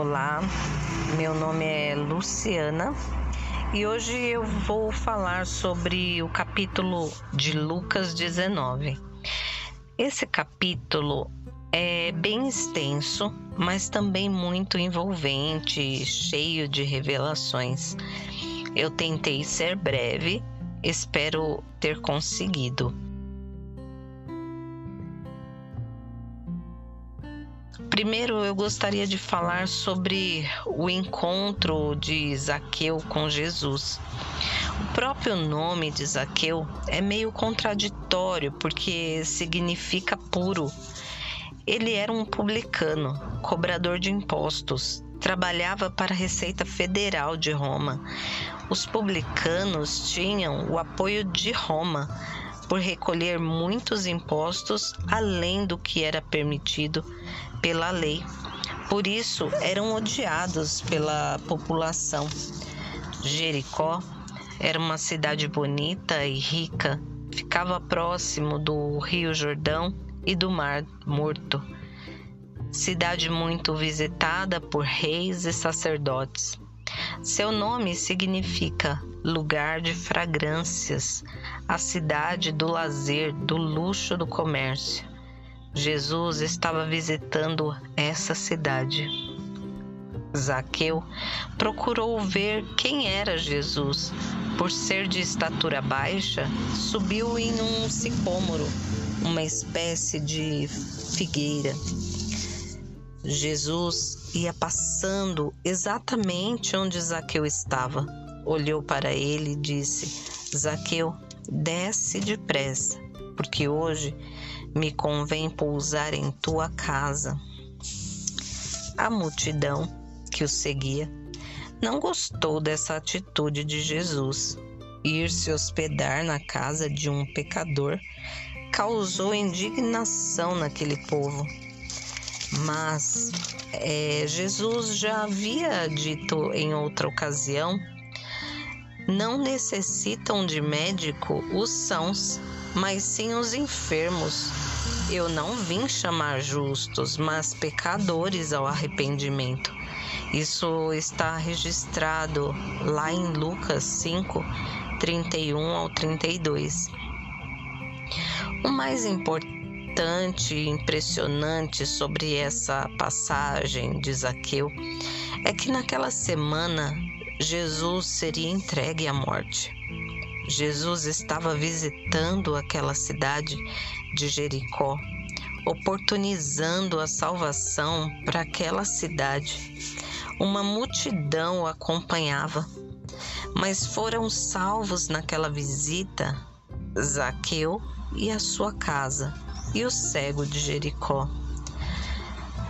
Olá, meu nome é Luciana e hoje eu vou falar sobre o capítulo de Lucas 19. Esse capítulo é bem extenso, mas também muito envolvente, cheio de revelações. Eu tentei ser breve, espero ter conseguido. Primeiro, eu gostaria de falar sobre o encontro de Zaqueu com Jesus. O próprio nome de Zaqueu é meio contraditório porque significa puro. Ele era um publicano, cobrador de impostos, trabalhava para a Receita Federal de Roma. Os publicanos tinham o apoio de Roma por recolher muitos impostos além do que era permitido pela lei. Por isso eram odiados pela população. Jericó era uma cidade bonita e rica, ficava próximo do Rio Jordão e do Mar Morto. Cidade muito visitada por reis e sacerdotes. Seu nome significa lugar de fragrâncias, a cidade do lazer, do luxo do comércio. Jesus estava visitando essa cidade. Zaqueu procurou ver quem era Jesus. Por ser de estatura baixa, subiu em um sicômoro, uma espécie de figueira. Jesus ia passando exatamente onde Zaqueu estava. Olhou para ele e disse: Zaqueu, desce depressa, porque hoje me convém pousar em tua casa. A multidão que o seguia não gostou dessa atitude de Jesus. Ir se hospedar na casa de um pecador causou indignação naquele povo. Mas é, Jesus já havia dito em outra ocasião: não necessitam de médico os sãos, mas sim os enfermos. Eu não vim chamar justos, mas pecadores ao arrependimento. Isso está registrado lá em Lucas 5, 31 ao 32. O mais importante e impressionante sobre essa passagem de Zaqueu é que naquela semana Jesus seria entregue à morte. Jesus estava visitando aquela cidade de Jericó, oportunizando a salvação para aquela cidade. Uma multidão o acompanhava, mas foram salvos naquela visita Zaqueu e a sua casa e o cego de Jericó.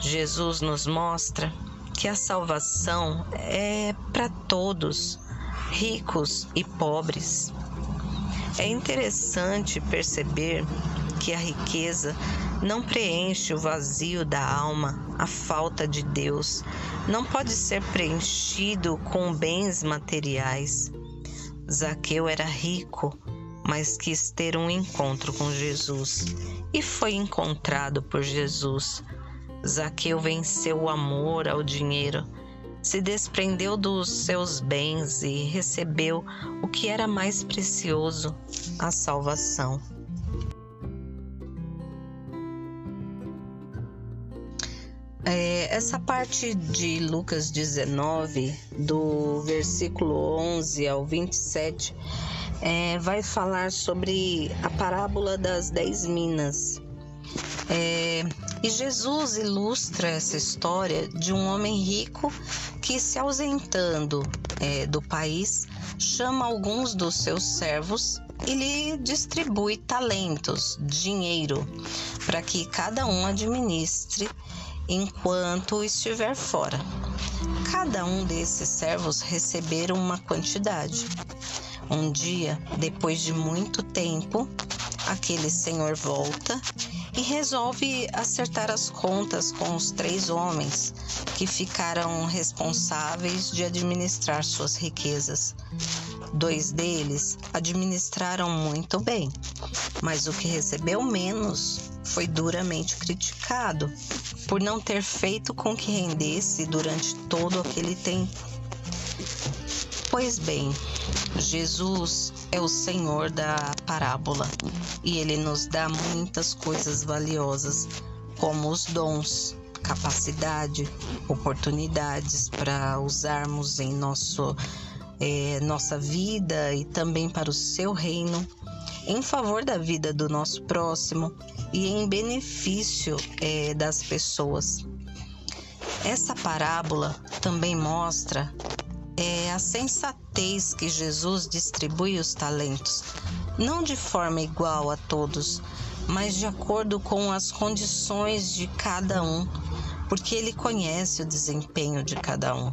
Jesus nos mostra que a salvação é para todos, ricos e pobres. É interessante perceber que a riqueza não preenche o vazio da alma, a falta de Deus. Não pode ser preenchido com bens materiais. Zaqueu era rico, mas quis ter um encontro com Jesus e foi encontrado por Jesus. Zaqueu venceu o amor ao dinheiro se desprendeu dos seus bens e recebeu o que era mais precioso, a salvação. É, essa parte de Lucas 19, do versículo 11 ao 27, é, vai falar sobre a parábola das dez minas. É, e Jesus ilustra essa história de um homem rico que, se ausentando é, do país, chama alguns dos seus servos e lhe distribui talentos, dinheiro, para que cada um administre enquanto estiver fora. Cada um desses servos receberam uma quantidade. Um dia, depois de muito tempo, aquele senhor volta e resolve acertar as contas com os três homens que ficaram responsáveis de administrar suas riquezas. Dois deles administraram muito bem, mas o que recebeu menos foi duramente criticado por não ter feito com que rendesse durante todo aquele tempo. Pois bem, Jesus é o Senhor da parábola e ele nos dá muitas coisas valiosas, como os dons, capacidade, oportunidades para usarmos em nosso, é, nossa vida e também para o seu reino, em favor da vida do nosso próximo e em benefício é, das pessoas. Essa parábola também mostra a sensatez que Jesus distribui os talentos, não de forma igual a todos, mas de acordo com as condições de cada um, porque ele conhece o desempenho de cada um.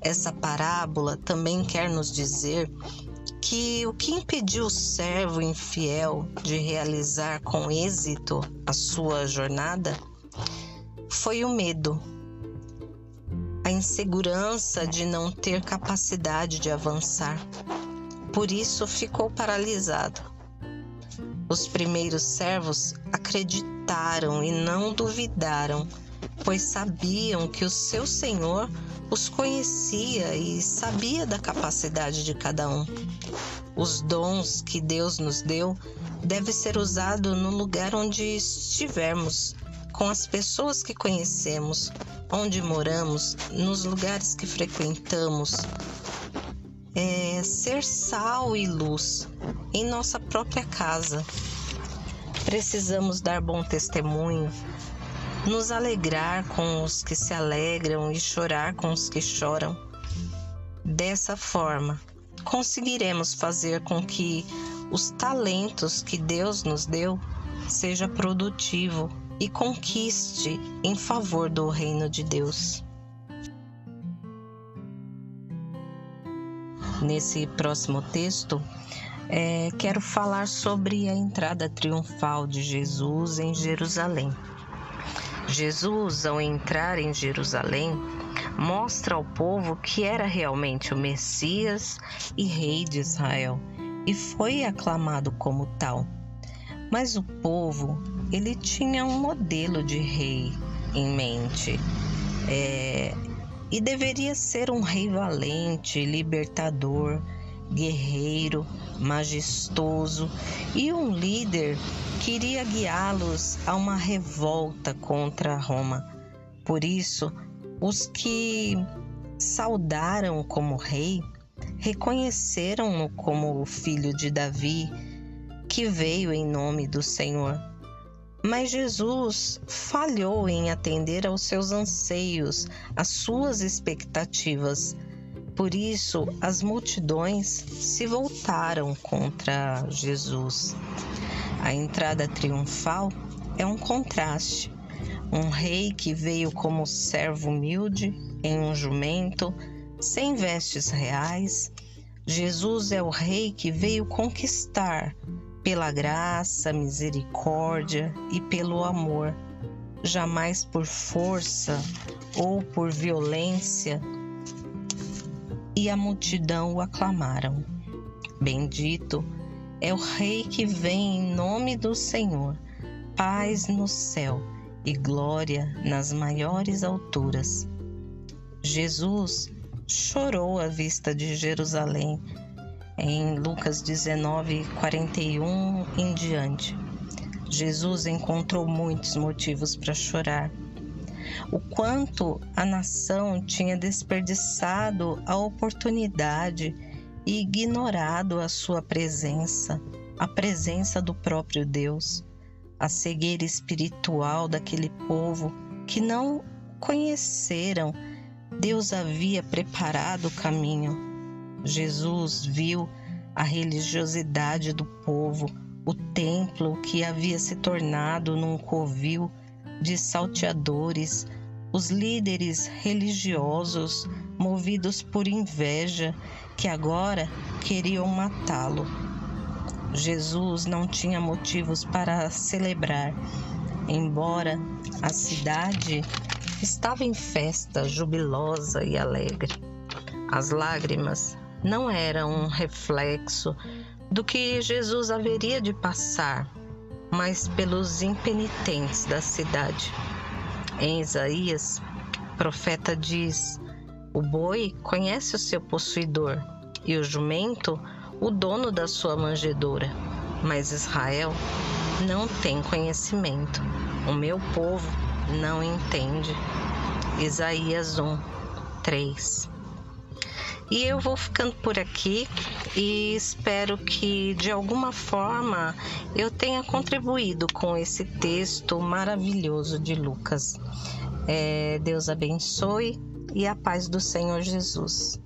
Essa parábola também quer nos dizer que o que impediu o servo infiel de realizar com êxito a sua jornada foi o medo, a insegurança de não ter capacidade de avançar. Por isso ficou paralisado. Os primeiros servos acreditaram e não duvidaram, pois sabiam que o seu Senhor os conhecia e sabia da capacidade de cada um. Os dons que Deus nos deu devem ser usados no lugar onde estivermos, com as pessoas que conhecemos, onde moramos, nos lugares que frequentamos. É ser sal e luz em nossa própria casa. Precisamos dar bom testemunho nos alegrar com os que se alegram e chorar com os que choram. Dessa forma, conseguiremos fazer com que os talentos que Deus nos deu seja produtivo e conquiste em favor do reino de Deus. Nesse próximo texto, é, quero falar sobre a entrada triunfal de Jesus em Jerusalém. Jesus, ao entrar em Jerusalém, mostra ao povo que era realmente o Messias e Rei de Israel e foi aclamado como tal. Mas o povo, ele tinha um modelo de rei em mente. É, e deveria ser um rei valente, libertador, guerreiro, majestoso e um líder que iria guiá-los a uma revolta contra Roma. Por isso, os que saudaram como rei reconheceram-no como o filho de Davi, que veio em nome do Senhor. Mas Jesus falhou em atender aos seus anseios, às suas expectativas por isso, as multidões se voltaram contra Jesus. A entrada triunfal é um contraste. Um rei que veio como servo humilde, em um jumento, sem vestes reais. Jesus é o rei que veio conquistar pela graça, misericórdia e pelo amor, jamais por força ou por violência e a multidão o aclamaram. Bendito é o Rei que vem em nome do Senhor, paz no céu e glória nas maiores alturas. Jesus chorou à vista de Jerusalém em Lucas 19, 41 em diante. Jesus encontrou muitos motivos para chorar o quanto a nação tinha desperdiçado a oportunidade e ignorado a sua presença, a presença do próprio Deus, a cegueira espiritual daquele povo que não conheceram. Deus havia preparado o caminho. Jesus viu a religiosidade do povo, o templo que havia se tornado num covil de salteadores, os líderes religiosos movidos por inveja que agora queriam matá-lo. Jesus não tinha motivos para celebrar, embora a cidade estava em festa jubilosa e alegre. As lágrimas não era um reflexo do que Jesus haveria de passar, mas pelos impenitentes da cidade. Em Isaías, o profeta diz: O boi conhece o seu possuidor e o jumento o dono da sua manjedoura, mas Israel não tem conhecimento. O meu povo não entende. Isaías 1, 3. E eu vou ficando por aqui e espero que de alguma forma eu tenha contribuído com esse texto maravilhoso de Lucas. É, Deus abençoe e a paz do Senhor Jesus.